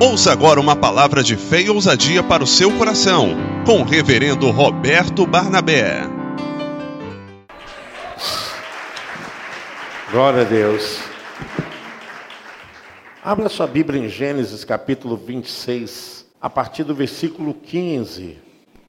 Ouça agora uma palavra de fé e ousadia para o seu coração, com o reverendo Roberto Barnabé. Glória a Deus. Abra sua Bíblia em Gênesis capítulo 26, a partir do versículo 15.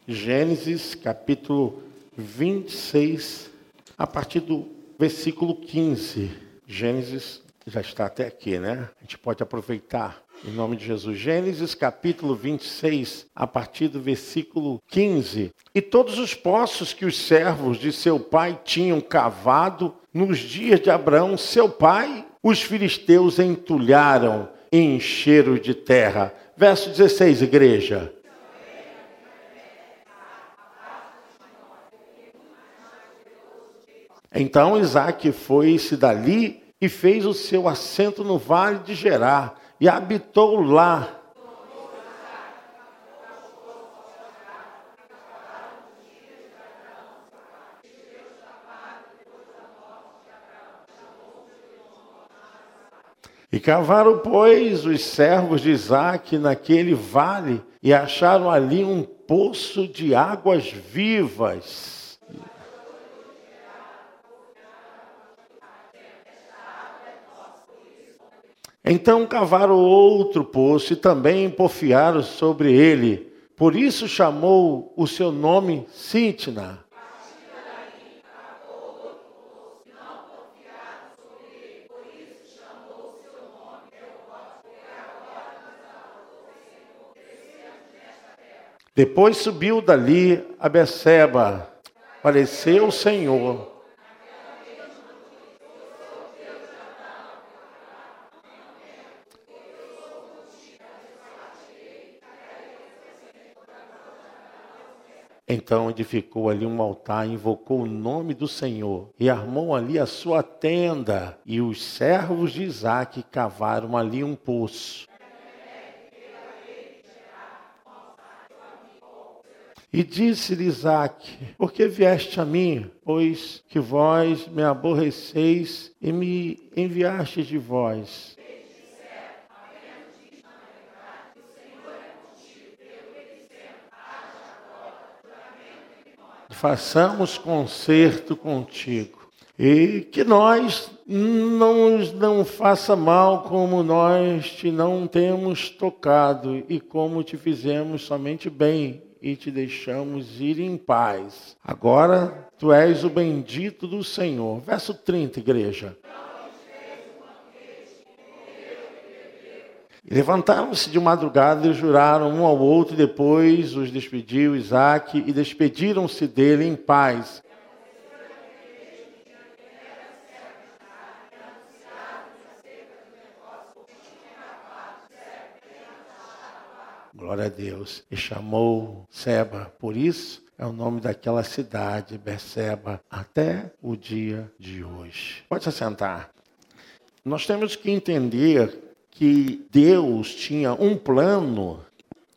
Gênesis capítulo 26, a partir do versículo 15. Gênesis já está até aqui, né? A gente pode aproveitar em nome de Jesus. Gênesis capítulo 26, a partir do versículo 15. E todos os poços que os servos de seu pai tinham cavado nos dias de Abraão, seu pai, os filisteus entulharam e encheram de terra. Verso 16, igreja. Então Isaac foi-se dali e fez o seu assento no vale de Gerar e habitou lá. E cavaram, pois, os servos de Isaac naquele vale e acharam ali um poço de águas vivas. Então cavaram outro poço e também porfiaram sobre ele. Por isso chamou o seu nome Sintna. Depois subiu dali a Beceba, apareceu o Senhor Então edificou ali um altar, invocou o nome do Senhor e armou ali a sua tenda. E os servos de Isaac cavaram ali um poço. E disse-lhe Isaac: Por que vieste a mim? Pois que vós me aborreceis e me enviastes de vós. Façamos concerto contigo. E que nós não não faça mal como nós te não temos tocado e como te fizemos somente bem e te deixamos ir em paz. Agora tu és o bendito do Senhor. Verso 30, igreja. Levantaram-se de madrugada e juraram um ao outro, depois os despediu Isaac, e despediram-se dele em paz. Glória a Deus. E chamou Seba. Por isso é o nome daquela cidade, Berseba, até o dia de hoje. Pode se sentar. Nós temos que entender que Deus tinha um plano,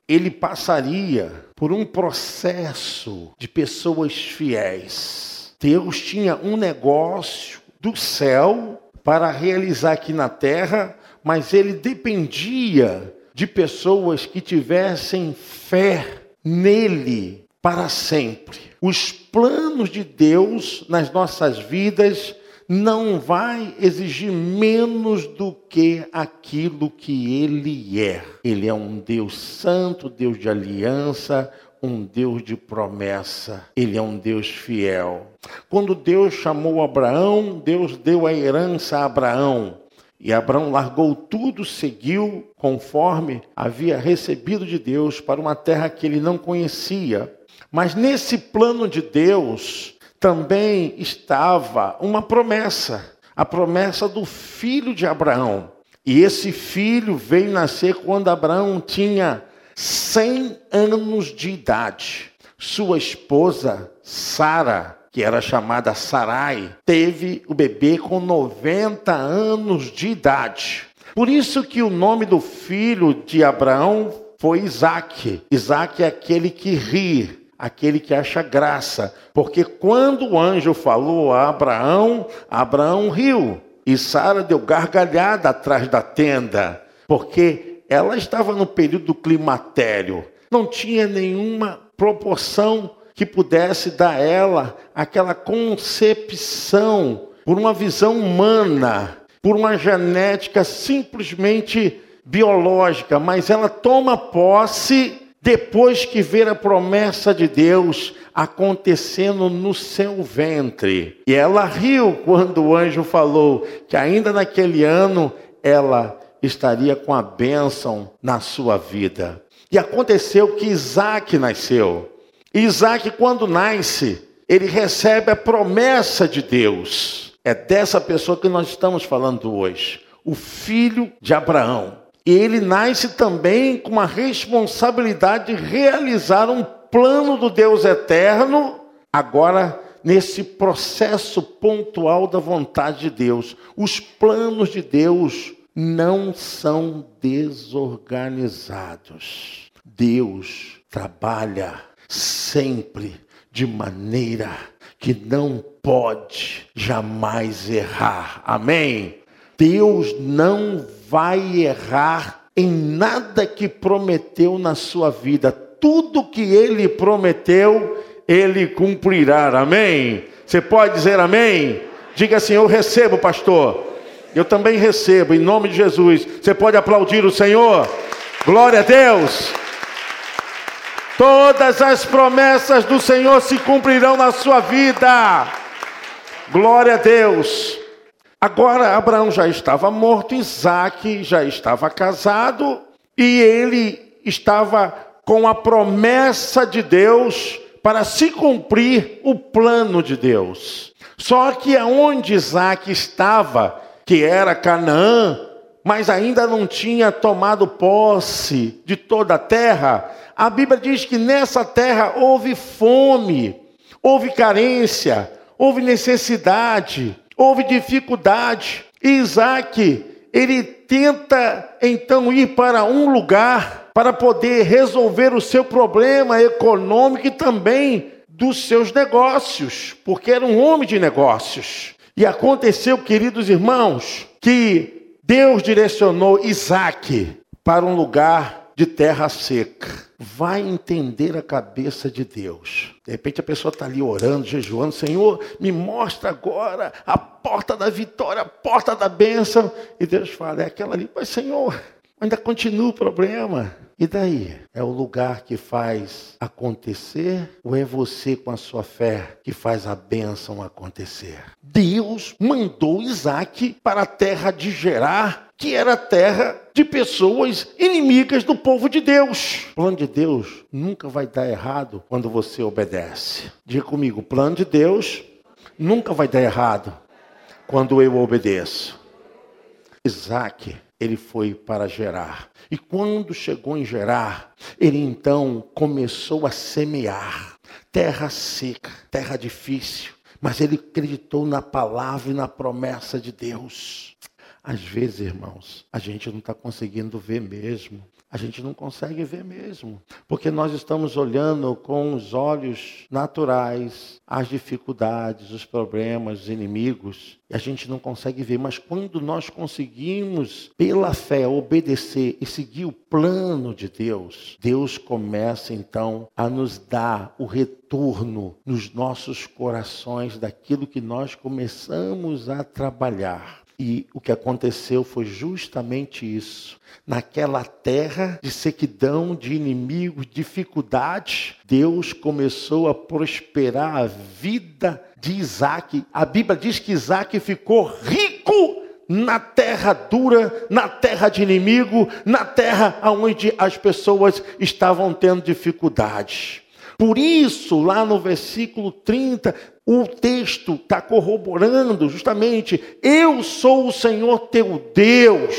ele passaria por um processo de pessoas fiéis. Deus tinha um negócio do céu para realizar aqui na terra, mas ele dependia de pessoas que tivessem fé nele para sempre. Os planos de Deus nas nossas vidas não vai exigir menos do que aquilo que ele é. Ele é um Deus santo, Deus de aliança, um Deus de promessa. Ele é um Deus fiel. Quando Deus chamou Abraão, Deus deu a herança a Abraão. E Abraão largou tudo, seguiu conforme havia recebido de Deus para uma terra que ele não conhecia. Mas nesse plano de Deus, também estava uma promessa, a promessa do filho de Abraão. E esse filho veio nascer quando Abraão tinha 100 anos de idade. Sua esposa, Sara, que era chamada Sarai, teve o bebê com 90 anos de idade. Por isso que o nome do filho de Abraão foi Isaac. Isaac é aquele que ri, aquele que acha graça. Porque quando o anjo falou a Abraão, Abraão riu. E Sara deu gargalhada atrás da tenda, porque ela estava no período do climatério, não tinha nenhuma proporção que pudesse dar a ela aquela concepção por uma visão humana, por uma genética simplesmente biológica, mas ela toma posse depois que vê a promessa de Deus acontecendo no seu ventre. E ela riu quando o anjo falou que ainda naquele ano ela estaria com a bênção na sua vida. E aconteceu que Isaac nasceu. Isaac, quando nasce, ele recebe a promessa de Deus. É dessa pessoa que nós estamos falando hoje. O filho de Abraão. E ele nasce também com a responsabilidade de realizar um plano do Deus eterno, agora nesse processo pontual da vontade de Deus. Os planos de Deus não são desorganizados. Deus trabalha sempre de maneira que não pode jamais errar. Amém? Deus não vai errar em nada que prometeu na sua vida. Tudo que ele prometeu, ele cumprirá. Amém? Você pode dizer amém? Diga assim: Eu recebo, pastor. Eu também recebo, em nome de Jesus. Você pode aplaudir o Senhor? Glória a Deus. Todas as promessas do Senhor se cumprirão na sua vida. Glória a Deus. Agora Abraão já estava morto, Isaac já estava casado e ele estava com a promessa de Deus para se cumprir o plano de Deus. Só que aonde Isaac estava, que era Canaã, mas ainda não tinha tomado posse de toda a terra, a Bíblia diz que nessa terra houve fome, houve carência, houve necessidade, houve dificuldade. Isaac, ele tenta então ir para um lugar para poder resolver o seu problema econômico e também dos seus negócios, porque era um homem de negócios. E aconteceu, queridos irmãos, que Deus direcionou Isaac para um lugar de terra seca. Vai entender a cabeça de Deus. De repente a pessoa está ali orando, jejuando, Senhor, me mostra agora a porta da vitória, a porta da bênção. E Deus fala, é aquela ali, mas Senhor, ainda continua o problema. E daí? É o lugar que faz acontecer ou é você com a sua fé que faz a bênção acontecer? Deus mandou Isaac para a terra de Gerar, que era terra de pessoas inimigas do povo de Deus. O plano de Deus nunca vai dar errado quando você obedece. Diga comigo, o plano de Deus nunca vai dar errado quando eu obedeço. Isaac ele foi para Gerar. E quando chegou em Gerar, ele então começou a semear. Terra seca, terra difícil, mas ele acreditou na palavra e na promessa de Deus. Às vezes, irmãos, a gente não está conseguindo ver mesmo a gente não consegue ver mesmo, porque nós estamos olhando com os olhos naturais as dificuldades, os problemas, os inimigos, e a gente não consegue ver. Mas quando nós conseguimos, pela fé, obedecer e seguir o plano de Deus, Deus começa então a nos dar o retorno nos nossos corações daquilo que nós começamos a trabalhar. E o que aconteceu foi justamente isso. Naquela terra de sequidão, de inimigos, dificuldades, Deus começou a prosperar a vida de Isaac. A Bíblia diz que Isaac ficou rico na terra dura, na terra de inimigo, na terra onde as pessoas estavam tendo dificuldades. Por isso, lá no versículo 30, o texto está corroborando justamente: Eu sou o Senhor teu Deus,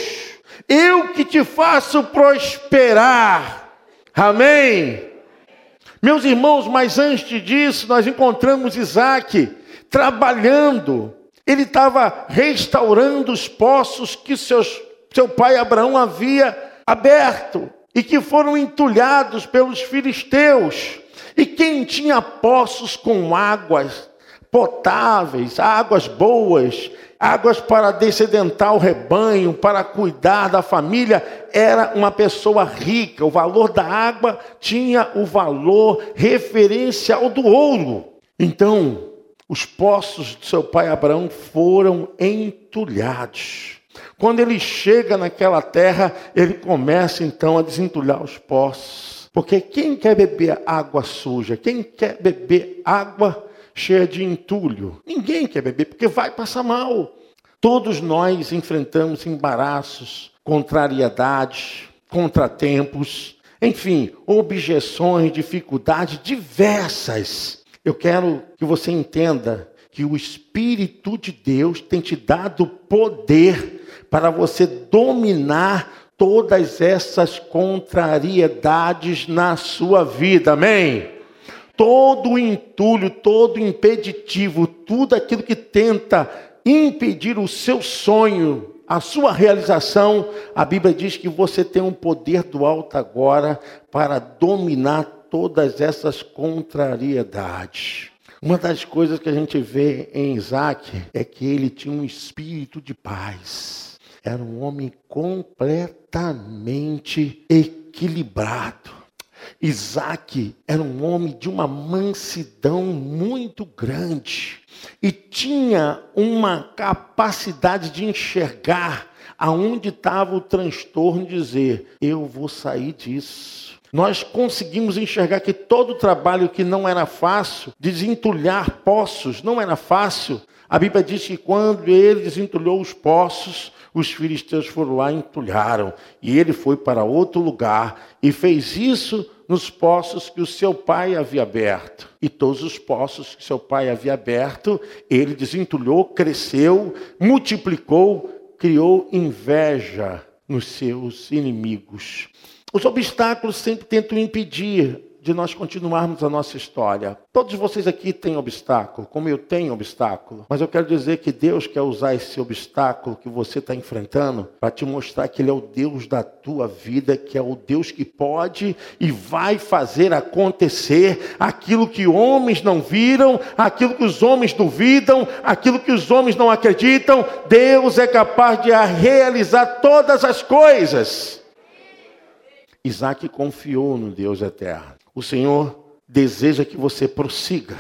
eu que te faço prosperar. Amém? Meus irmãos, mas antes disso, nós encontramos Isaac trabalhando, ele estava restaurando os poços que seus, seu pai Abraão havia aberto e que foram entulhados pelos filisteus. E quem tinha poços com águas potáveis, águas boas, águas para descedentar o rebanho, para cuidar da família. Era uma pessoa rica. O valor da água tinha o valor referencial do ouro. Então, os poços de seu pai Abraão foram entulhados. Quando ele chega naquela terra, ele começa então a desentulhar os poços. Porque quem quer beber água suja? Quem quer beber água cheia de entulho? Ninguém quer beber, porque vai passar mal. Todos nós enfrentamos embaraços, contrariedades, contratempos, enfim, objeções, dificuldades diversas. Eu quero que você entenda que o Espírito de Deus tem te dado poder para você dominar todas essas contrariedades na sua vida, amém? Todo o entulho, todo o impeditivo, tudo aquilo que tenta impedir o seu sonho, a sua realização, a Bíblia diz que você tem um poder do alto agora para dominar todas essas contrariedades. Uma das coisas que a gente vê em Isaac é que ele tinha um espírito de paz. Era um homem completamente equilibrado. Isaac era um homem de uma mansidão muito grande e tinha uma capacidade de enxergar aonde estava o transtorno e dizer: Eu vou sair disso nós conseguimos enxergar que todo o trabalho que não era fácil, desentulhar poços, não era fácil. A Bíblia diz que quando ele desentulhou os poços, os filisteus foram lá e entulharam. E ele foi para outro lugar e fez isso nos poços que o seu pai havia aberto. E todos os poços que seu pai havia aberto, ele desentulhou, cresceu, multiplicou, criou inveja nos seus inimigos. Os obstáculos sempre tentam impedir de nós continuarmos a nossa história. Todos vocês aqui têm obstáculo, como eu tenho obstáculo, mas eu quero dizer que Deus quer usar esse obstáculo que você está enfrentando para te mostrar que Ele é o Deus da tua vida, que é o Deus que pode e vai fazer acontecer aquilo que homens não viram, aquilo que os homens duvidam, aquilo que os homens não acreditam. Deus é capaz de realizar todas as coisas. Isaac confiou no Deus eterno. O Senhor deseja que você prossiga.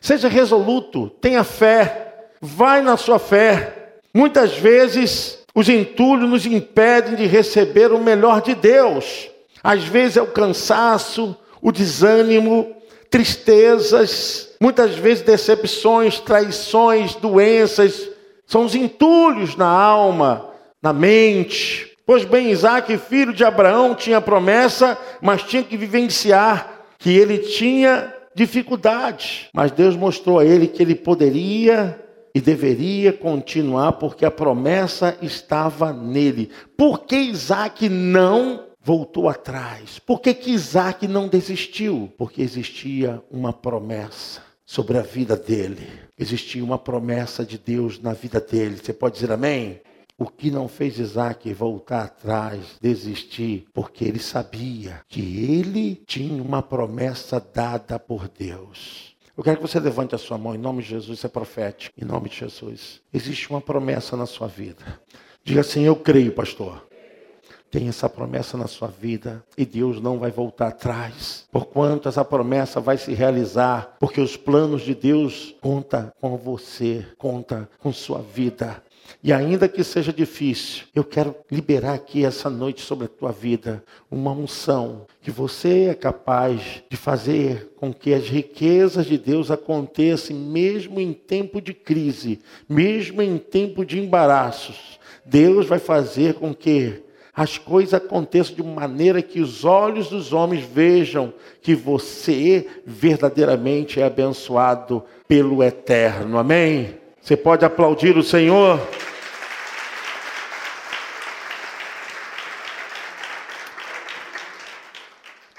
Seja resoluto, tenha fé, vai na sua fé. Muitas vezes os entulhos nos impedem de receber o melhor de Deus. Às vezes é o cansaço, o desânimo, tristezas, muitas vezes decepções, traições, doenças, são os entulhos na alma, na mente. Pois bem, Isaac, filho de Abraão, tinha promessa, mas tinha que vivenciar que ele tinha dificuldade. Mas Deus mostrou a ele que ele poderia e deveria continuar, porque a promessa estava nele. Por que Isaac não voltou atrás? Por que, que Isaac não desistiu? Porque existia uma promessa sobre a vida dele. Existia uma promessa de Deus na vida dele. Você pode dizer amém? O que não fez Isaac voltar atrás, desistir, porque ele sabia que ele tinha uma promessa dada por Deus. Eu quero que você levante a sua mão em nome de Jesus, é profético, em nome de Jesus. Existe uma promessa na sua vida. Diga assim: Eu creio, pastor. Tem essa promessa na sua vida e Deus não vai voltar atrás. Porquanto essa promessa vai se realizar, porque os planos de Deus conta com você, conta com sua vida. E ainda que seja difícil, eu quero liberar aqui essa noite sobre a tua vida uma unção que você é capaz de fazer com que as riquezas de Deus aconteçam mesmo em tempo de crise, mesmo em tempo de embaraços. Deus vai fazer com que as coisas aconteçam de maneira que os olhos dos homens vejam que você verdadeiramente é abençoado pelo eterno. Amém? Você pode aplaudir o Senhor?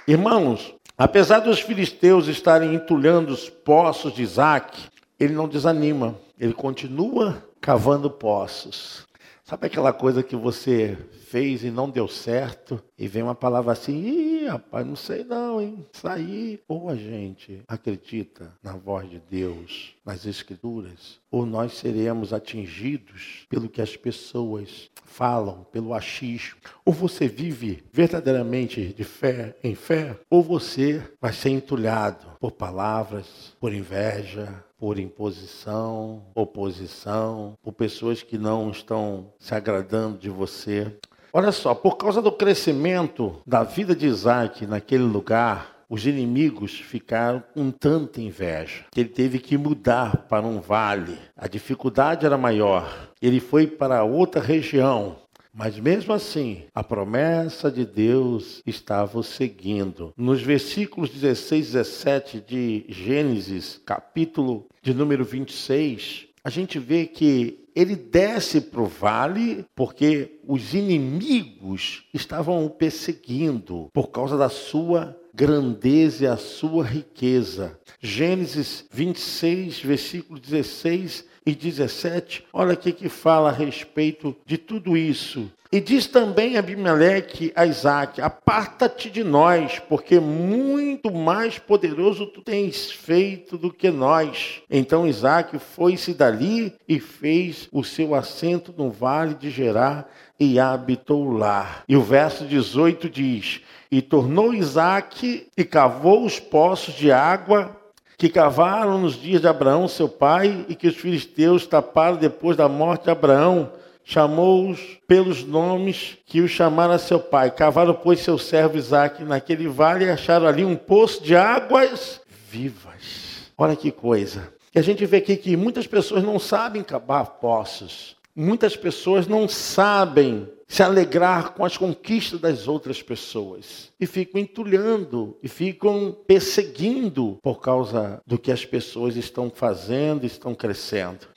Irmãos, apesar dos filisteus estarem entulhando os poços de Isaac, ele não desanima, ele continua cavando poços. Sabe aquela coisa que você fez e não deu certo? E vem uma palavra assim, Ih, rapaz, não sei não, hein? Sair. Ou a gente acredita na voz de Deus, nas Escrituras, ou nós seremos atingidos pelo que as pessoas falam, pelo achismo. Ou você vive verdadeiramente de fé em fé, ou você vai ser entulhado por palavras, por inveja, por imposição, oposição, por pessoas que não estão se agradando de você. Olha só, por causa do crescimento da vida de Isaac naquele lugar, os inimigos ficaram com tanta inveja que ele teve que mudar para um vale. A dificuldade era maior. Ele foi para outra região. Mas mesmo assim, a promessa de Deus estava seguindo. Nos versículos 16 e 17 de Gênesis, capítulo de número 26, a gente vê que ele desce para o vale porque os inimigos estavam o perseguindo por causa da sua grandeza e a sua riqueza. Gênesis 26, versículo 16 e 17, olha o que fala a respeito de tudo isso. E diz também Abimeleque a Isaac: Aparta-te de nós, porque muito mais poderoso tu tens feito do que nós. Então Isaac foi-se dali e fez o seu assento no vale de Gerá e habitou lá. E o verso 18 diz: e tornou Isaac e cavou os poços de água que cavaram nos dias de Abraão, seu pai, e que os filisteus taparam depois da morte de Abraão. Chamou-os pelos nomes que os chamaram a seu pai. Cavaram, pois, seu servo Isaac naquele vale e acharam ali um poço de águas vivas. Olha que coisa. E a gente vê aqui que muitas pessoas não sabem cavar poços. Muitas pessoas não sabem se alegrar com as conquistas das outras pessoas e ficam entulhando e ficam perseguindo por causa do que as pessoas estão fazendo, estão crescendo.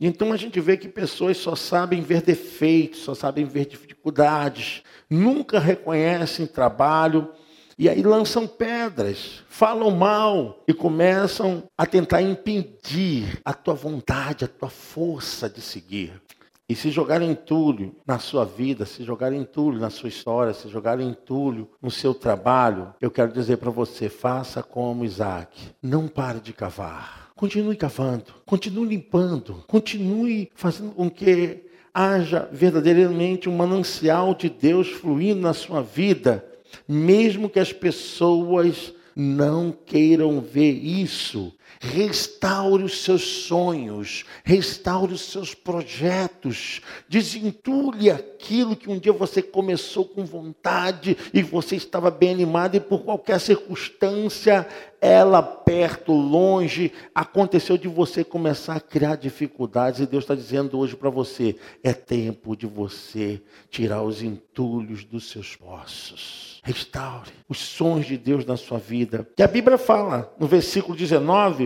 Então a gente vê que pessoas só sabem ver defeitos, só sabem ver dificuldades, nunca reconhecem trabalho e aí lançam pedras, falam mal e começam a tentar impedir a tua vontade, a tua força de seguir. E se jogarem entulho na sua vida, se jogarem entulho na sua história, se jogarem entulho no seu trabalho, eu quero dizer para você: faça como Isaac. Não pare de cavar. Continue cavando, continue limpando, continue fazendo com que haja verdadeiramente um manancial de Deus fluindo na sua vida, mesmo que as pessoas não queiram ver isso. Restaure os seus sonhos, restaure os seus projetos, desentulhe aquilo que um dia você começou com vontade e você estava bem animado e por qualquer circunstância, ela perto, longe, aconteceu de você começar a criar dificuldades e Deus está dizendo hoje para você: é tempo de você tirar os entulhos dos seus poços. Restaure os sonhos de Deus na sua vida. E a Bíblia fala no versículo 19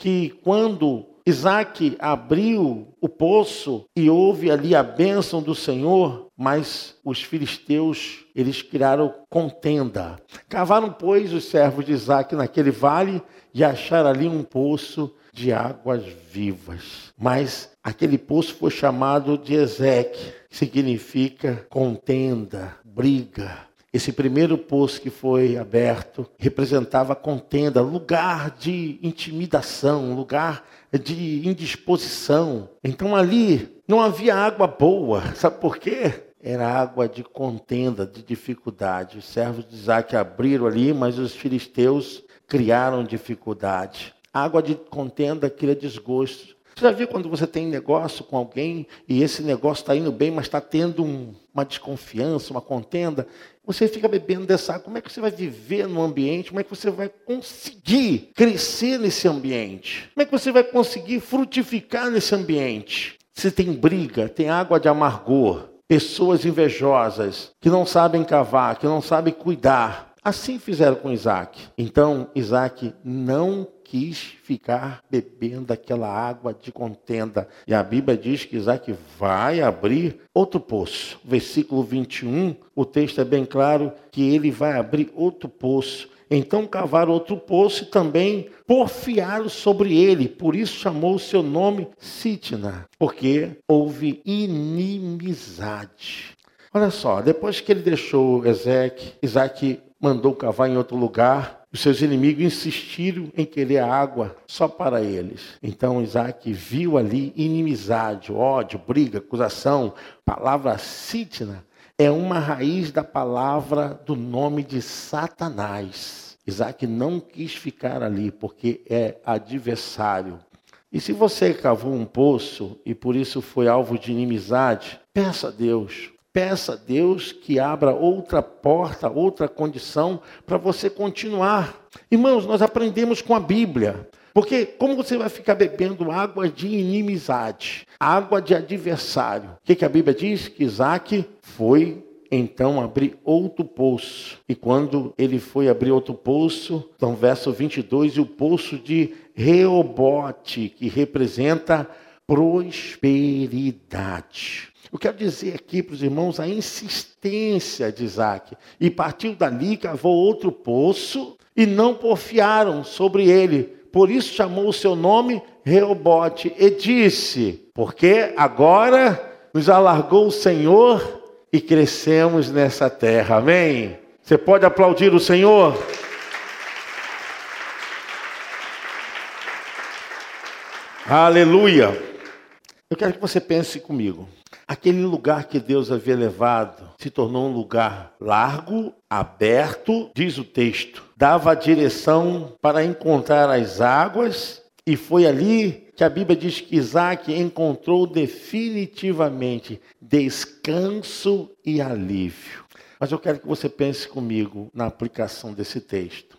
que quando Isaac abriu o poço e houve ali a bênção do Senhor, mas os filisteus, eles criaram contenda. Cavaram, pois, os servos de Isaac naquele vale e acharam ali um poço de águas vivas. Mas aquele poço foi chamado de Ezeque, que significa contenda, briga, esse primeiro poço que foi aberto representava contenda, lugar de intimidação, lugar de indisposição. Então ali não havia água boa, sabe por quê? Era água de contenda, de dificuldade. Os servos de Isaac abriram ali, mas os filisteus criaram dificuldade. Água de contenda cria desgosto. Você já viu quando você tem negócio com alguém e esse negócio está indo bem, mas está tendo um, uma desconfiança, uma contenda? Você fica bebendo dessa água. Como é que você vai viver no ambiente? Como é que você vai conseguir crescer nesse ambiente? Como é que você vai conseguir frutificar nesse ambiente? Se tem briga, tem água de amargor, pessoas invejosas que não sabem cavar, que não sabem cuidar. Assim fizeram com Isaac. Então, Isaac não quis ficar bebendo aquela água de contenda. E a Bíblia diz que Isaac vai abrir outro poço. Versículo 21, o texto é bem claro que ele vai abrir outro poço. Então cavaram outro poço e também porfiaram sobre ele. Por isso chamou o seu nome Sitna, porque houve inimizade. Olha só, depois que ele deixou Ezequiel, Isaac mandou cavar em outro lugar. Os seus inimigos insistiram em querer a água só para eles. Então Isaac viu ali inimizade, ódio, briga, acusação. Palavra sítna é uma raiz da palavra do nome de Satanás. Isaac não quis ficar ali porque é adversário. E se você cavou um poço e por isso foi alvo de inimizade, peça a Deus Peça a Deus que abra outra porta, outra condição para você continuar. Irmãos, nós aprendemos com a Bíblia. Porque como você vai ficar bebendo água de inimizade, água de adversário? O que, que a Bíblia diz? Que Isaac foi então abrir outro poço. E quando ele foi abrir outro poço, então verso 22, e o poço de Reobote, que representa prosperidade. Eu quero dizer aqui para os irmãos a insistência de Isaac. E partiu dali, cavou outro poço e não porfiaram sobre ele. Por isso chamou o seu nome Reobote e disse: Porque agora nos alargou o Senhor e crescemos nessa terra. Amém? Você pode aplaudir o Senhor? Aleluia. Eu quero que você pense comigo. Aquele lugar que Deus havia levado se tornou um lugar largo, aberto, diz o texto. Dava a direção para encontrar as águas, e foi ali que a Bíblia diz que Isaac encontrou definitivamente descanso e alívio. Mas eu quero que você pense comigo na aplicação desse texto.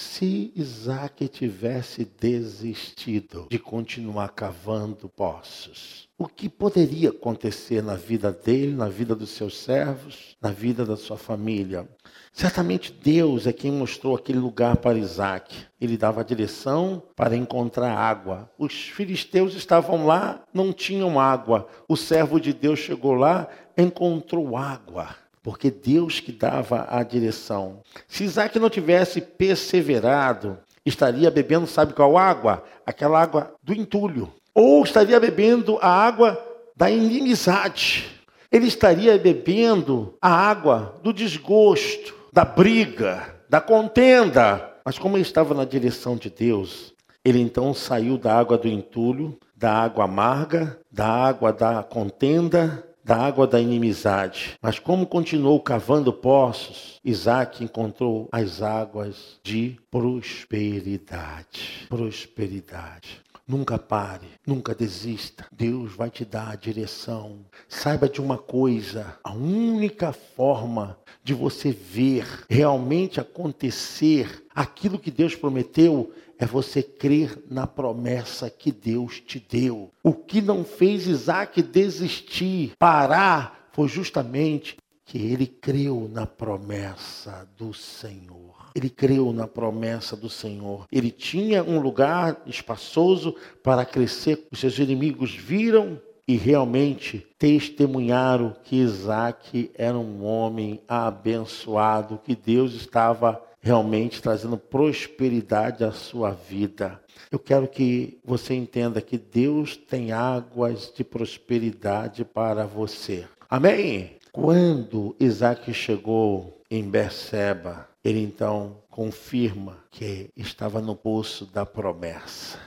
Se Isaac tivesse desistido de continuar cavando poços, o que poderia acontecer na vida dele, na vida dos seus servos, na vida da sua família. Certamente Deus é quem mostrou aquele lugar para Isaac. Ele dava a direção para encontrar água. Os filisteus estavam lá, não tinham água. O servo de Deus chegou lá, encontrou água. Porque Deus que dava a direção. Se Isaac não tivesse perseverado, estaria bebendo, sabe qual água? Aquela água do entulho ou estaria bebendo a água da inimizade. Ele estaria bebendo a água do desgosto, da briga, da contenda. Mas como ele estava na direção de Deus, ele então saiu da água do entulho, da água amarga, da água da contenda, da água da inimizade. Mas como continuou cavando poços, Isaac encontrou as águas de prosperidade. Prosperidade. Nunca pare, nunca desista. Deus vai te dar a direção. Saiba de uma coisa: a única forma de você ver realmente acontecer aquilo que Deus prometeu é você crer na promessa que Deus te deu. O que não fez Isaac desistir, parar, foi justamente que ele creu na promessa do Senhor. Ele creu na promessa do Senhor. Ele tinha um lugar espaçoso para crescer. Os seus inimigos viram e realmente testemunharam que Isaac era um homem abençoado, que Deus estava realmente trazendo prosperidade à sua vida. Eu quero que você entenda que Deus tem águas de prosperidade para você. Amém? Quando Isaac chegou em Berseba, ele então confirma que estava no poço da promessa.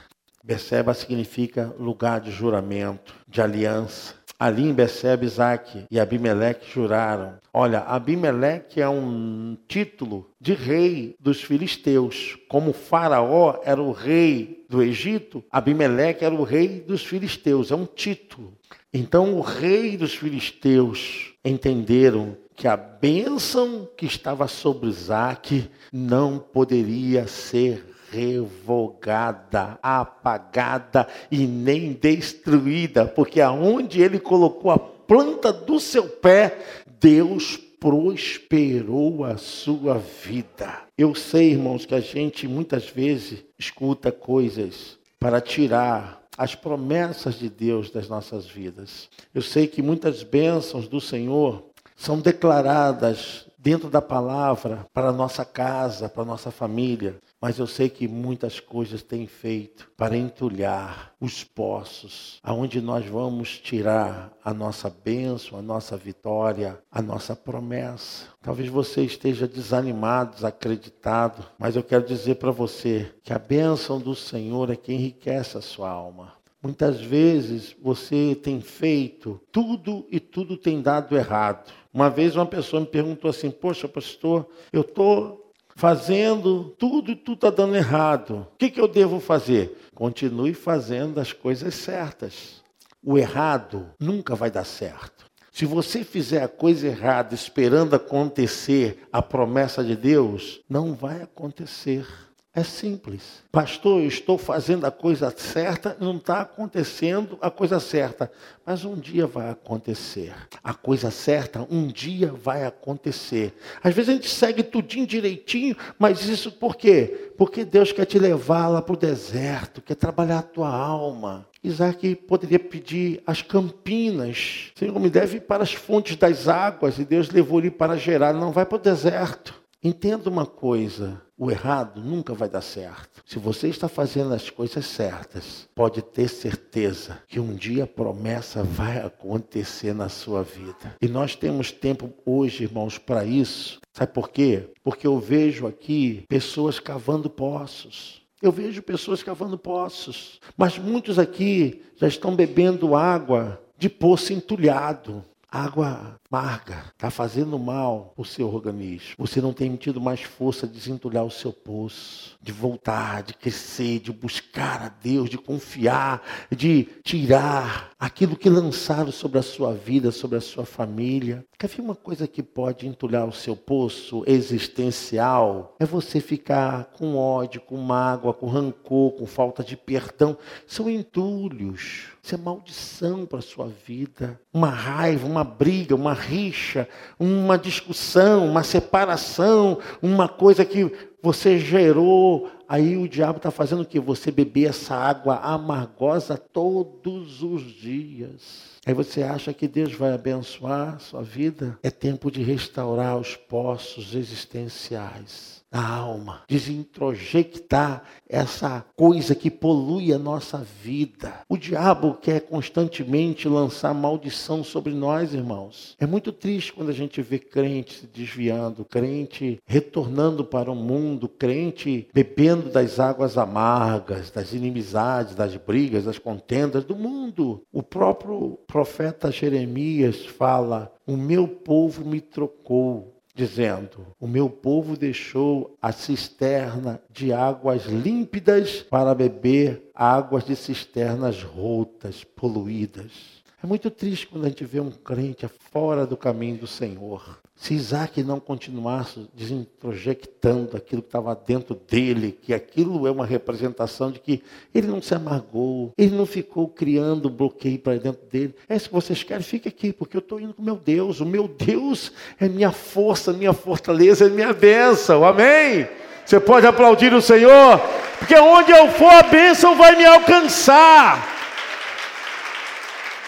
Berseba significa lugar de juramento, de aliança. Ali em Berseba, Isaac e Abimeleque juraram. Olha, Abimeleque é um título de rei dos filisteus. Como Faraó era o rei do Egito, Abimeleque era o rei dos filisteus. É um título. Então o rei dos filisteus entenderam que a bênção que estava sobre Isaac não poderia ser revogada, apagada e nem destruída, porque aonde ele colocou a planta do seu pé, Deus prosperou a sua vida. Eu sei, irmãos, que a gente muitas vezes escuta coisas para tirar as promessas de Deus das nossas vidas. Eu sei que muitas bênçãos do Senhor são declaradas dentro da palavra para a nossa casa, para a nossa família. Mas eu sei que muitas coisas têm feito para entulhar os poços, aonde nós vamos tirar a nossa bênção, a nossa vitória, a nossa promessa. Talvez você esteja desanimado, desacreditado, mas eu quero dizer para você que a bênção do Senhor é que enriquece a sua alma. Muitas vezes você tem feito tudo e tudo tem dado errado. Uma vez uma pessoa me perguntou assim: Poxa, pastor, eu estou fazendo tudo e tudo está dando errado. O que, que eu devo fazer? Continue fazendo as coisas certas. O errado nunca vai dar certo. Se você fizer a coisa errada esperando acontecer a promessa de Deus, não vai acontecer. É simples. Pastor, eu estou fazendo a coisa certa, não está acontecendo a coisa certa. Mas um dia vai acontecer. A coisa certa, um dia vai acontecer. Às vezes a gente segue tudinho direitinho, mas isso por quê? Porque Deus quer te levar lá para o deserto, quer trabalhar a tua alma. Isaac poderia pedir as campinas. Senhor, me deve para as fontes das águas. E Deus levou ele para Gerar. Não vai para o deserto. Entenda uma coisa: o errado nunca vai dar certo. Se você está fazendo as coisas certas, pode ter certeza que um dia a promessa vai acontecer na sua vida. E nós temos tempo hoje, irmãos, para isso. Sabe por quê? Porque eu vejo aqui pessoas cavando poços. Eu vejo pessoas cavando poços, mas muitos aqui já estão bebendo água de poço entulhado água amarga, está fazendo mal o seu organismo. Você não tem tido mais força de desentulhar o seu poço, de voltar, de crescer, de buscar a Deus, de confiar, de tirar aquilo que lançaram sobre a sua vida, sobre a sua família. Quer ver uma coisa que pode entulhar o seu poço existencial? É você ficar com ódio, com mágoa, com rancor, com falta de perdão. São entulhos. Isso é maldição para a sua vida. Uma raiva, uma briga, uma rixa, uma discussão, uma separação, uma coisa que você gerou. Aí o diabo está fazendo o que? Você beber essa água amargosa todos os dias. Aí você acha que Deus vai abençoar a sua vida? É tempo de restaurar os poços existenciais na alma, desintrojectar essa coisa que polui a nossa vida. O diabo quer constantemente lançar maldição sobre nós, irmãos. É muito triste quando a gente vê crente se desviando, crente retornando para o mundo, crente bebendo das águas amargas, das inimizades, das brigas, das contendas do mundo. O próprio profeta Jeremias fala: O meu povo me trocou dizendo: O meu povo deixou a cisterna de águas límpidas para beber águas de cisternas rotas, poluídas. É muito triste quando a gente vê um crente fora do caminho do Senhor. Se Isaac não continuasse desintrojectando aquilo que estava dentro dele, que aquilo é uma representação de que ele não se amargou, ele não ficou criando bloqueio para dentro dele. É isso que vocês querem? Fique aqui, porque eu estou indo com meu Deus. O meu Deus é minha força, minha fortaleza, é minha bênção. Amém? Você pode aplaudir o Senhor, porque onde eu for, a bênção vai me alcançar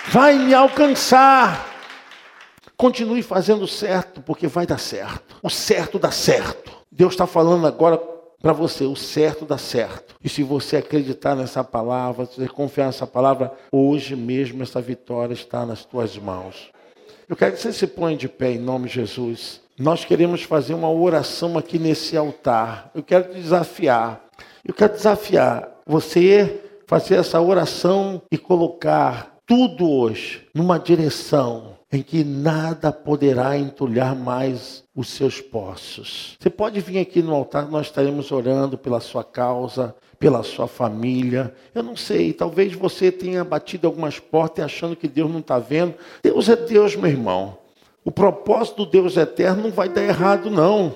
vai me alcançar. Continue fazendo certo, porque vai dar certo. O certo dá certo. Deus está falando agora para você, o certo dá certo. E se você acreditar nessa palavra, se você confiar nessa palavra, hoje mesmo essa vitória está nas tuas mãos. Eu quero que você se ponha de pé em nome de Jesus. Nós queremos fazer uma oração aqui nesse altar. Eu quero te desafiar. Eu quero desafiar você fazer essa oração e colocar tudo hoje numa direção em que nada poderá entulhar mais os seus poços. Você pode vir aqui no altar, nós estaremos orando pela sua causa, pela sua família. Eu não sei, talvez você tenha batido algumas portas achando que Deus não está vendo. Deus é Deus, meu irmão. O propósito do Deus eterno não vai dar errado, não.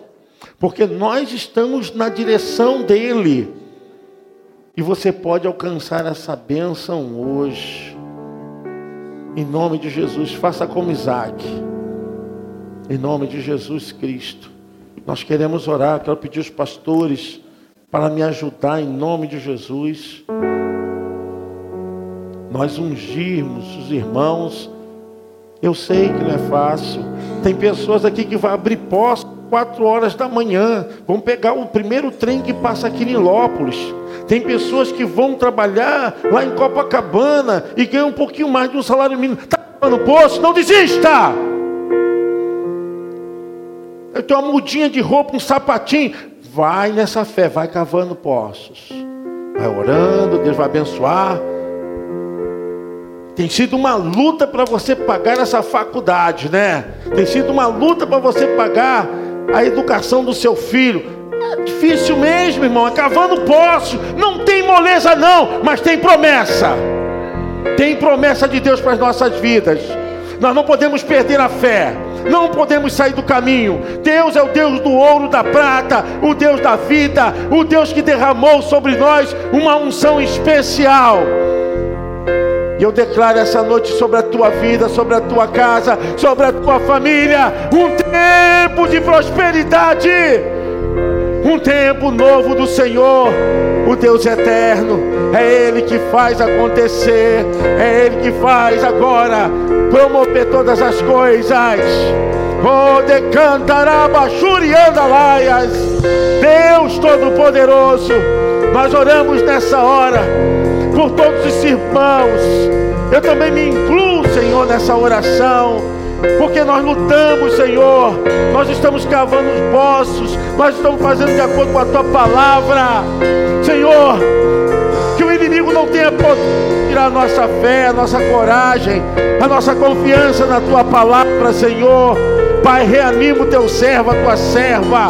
Porque nós estamos na direção dele. E você pode alcançar essa bênção hoje. Em nome de Jesus, faça como Isaac. Em nome de Jesus Cristo. Nós queremos orar, quero pedir os pastores para me ajudar em nome de Jesus. Nós ungirmos os irmãos Eu sei que não é fácil. Tem pessoas aqui que vão abrir posto quatro horas da manhã, vão pegar o primeiro trem que passa aqui em Lópolis. Tem pessoas que vão trabalhar lá em Copacabana e ganham um pouquinho mais de um salário mínimo. Está no poço? Não desista! Eu tenho uma mudinha de roupa, um sapatinho. Vai nessa fé, vai cavando poços. Vai orando, Deus vai abençoar. Tem sido uma luta para você pagar essa faculdade, né? Tem sido uma luta para você pagar a educação do seu filho. É difícil mesmo, irmão. É cavando poço. Não tem moleza, não, mas tem promessa. Tem promessa de Deus para as nossas vidas. Nós não podemos perder a fé. Não podemos sair do caminho. Deus é o Deus do ouro, da prata, o Deus da vida, o Deus que derramou sobre nós uma unção especial. E eu declaro essa noite sobre a tua vida, sobre a tua casa, sobre a tua família, um tempo de prosperidade, um tempo novo do Senhor, o Deus eterno. É Ele que faz acontecer, é Ele que faz agora promover todas as coisas. Oh, laias, Deus Todo-Poderoso, nós oramos nessa hora por todos os irmãos. Eu também me incluo, Senhor, nessa oração. Porque nós lutamos, Senhor. Nós estamos cavando os poços. Nós estamos fazendo de acordo com a tua palavra. Senhor, que o inimigo não tenha poder tirar a nossa fé, a nossa coragem, a nossa confiança na tua palavra, Senhor. Pai, reanima o teu servo, a tua serva.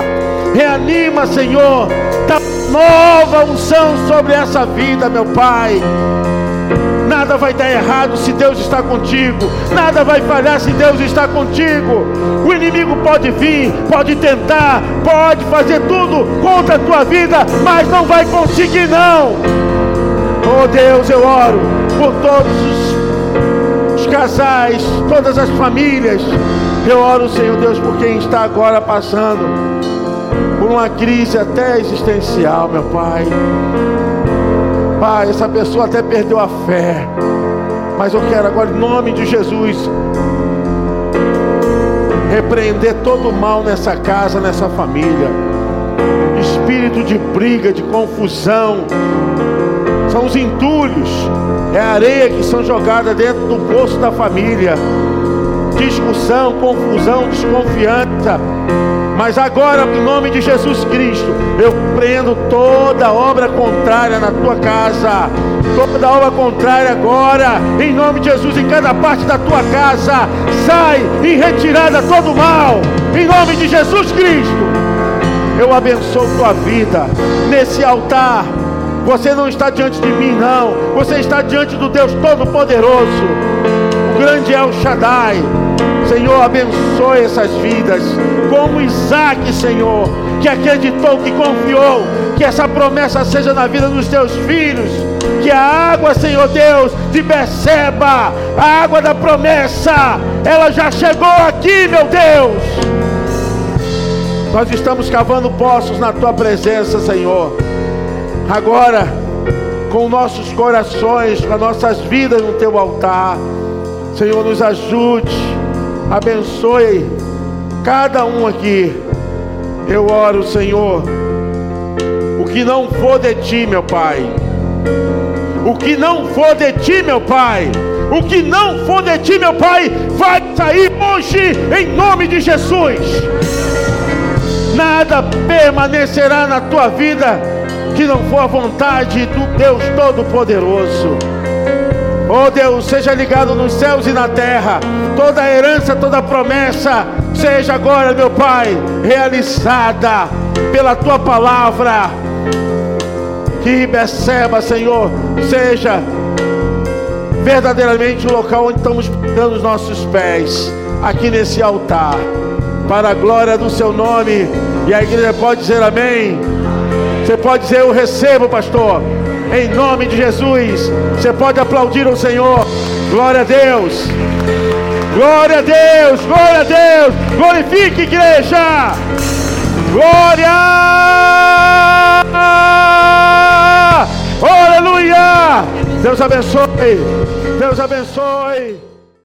Reanima, Senhor. Dá nova unção sobre essa vida, meu Pai. Nada vai dar errado se Deus está contigo. Nada vai falhar se Deus está contigo. O inimigo pode vir, pode tentar, pode fazer tudo contra a tua vida, mas não vai conseguir não. Oh Deus, eu oro por todos os, os casais, todas as famílias. Eu oro, Senhor Deus, por quem está agora passando por uma crise até existencial, meu Pai. Pai, essa pessoa até perdeu a fé, mas eu quero agora, em nome de Jesus, repreender todo o mal nessa casa, nessa família. Espírito de briga, de confusão, são os entulhos, é a areia que são jogadas dentro do poço da família. Discussão, confusão, desconfiança mas agora, em nome de Jesus Cristo, eu prendo toda obra contrária na tua casa, toda obra contrária agora, em nome de Jesus, em cada parte da tua casa, sai em retirada todo mal, em nome de Jesus Cristo. Eu abençoo tua vida nesse altar. Você não está diante de mim, não. Você está diante do Deus Todo-Poderoso. O grande é o Shaddai. Senhor, abençoe essas vidas, como Isaac, Senhor, que acreditou, que confiou, que essa promessa seja na vida dos teus filhos, que a água, Senhor Deus, de Beceba, a água da promessa, ela já chegou aqui, meu Deus. Nós estamos cavando poços na tua presença, Senhor. Agora, com nossos corações, com as nossas vidas no teu altar, Senhor, nos ajude abençoe cada um aqui. Eu oro, Senhor, o que não for de ti, meu Pai, o que não for de ti, meu Pai, o que não for de ti, meu Pai, vai sair hoje em nome de Jesus. Nada permanecerá na tua vida que não for a vontade do Deus Todo-Poderoso. Oh Deus, seja ligado nos céus e na terra. Toda a herança, toda a promessa, seja agora, meu Pai, realizada pela tua palavra. Que receba, Senhor, seja verdadeiramente o local onde estamos dando os nossos pés, aqui nesse altar, para a glória do seu nome. E a igreja pode dizer amém. Você pode dizer eu recebo, pastor em nome de Jesus. Você pode aplaudir o Senhor. Glória a Deus. Glória a Deus. Glória a Deus. Glorifique, igreja. Glória. Aleluia. Deus abençoe. Deus abençoe.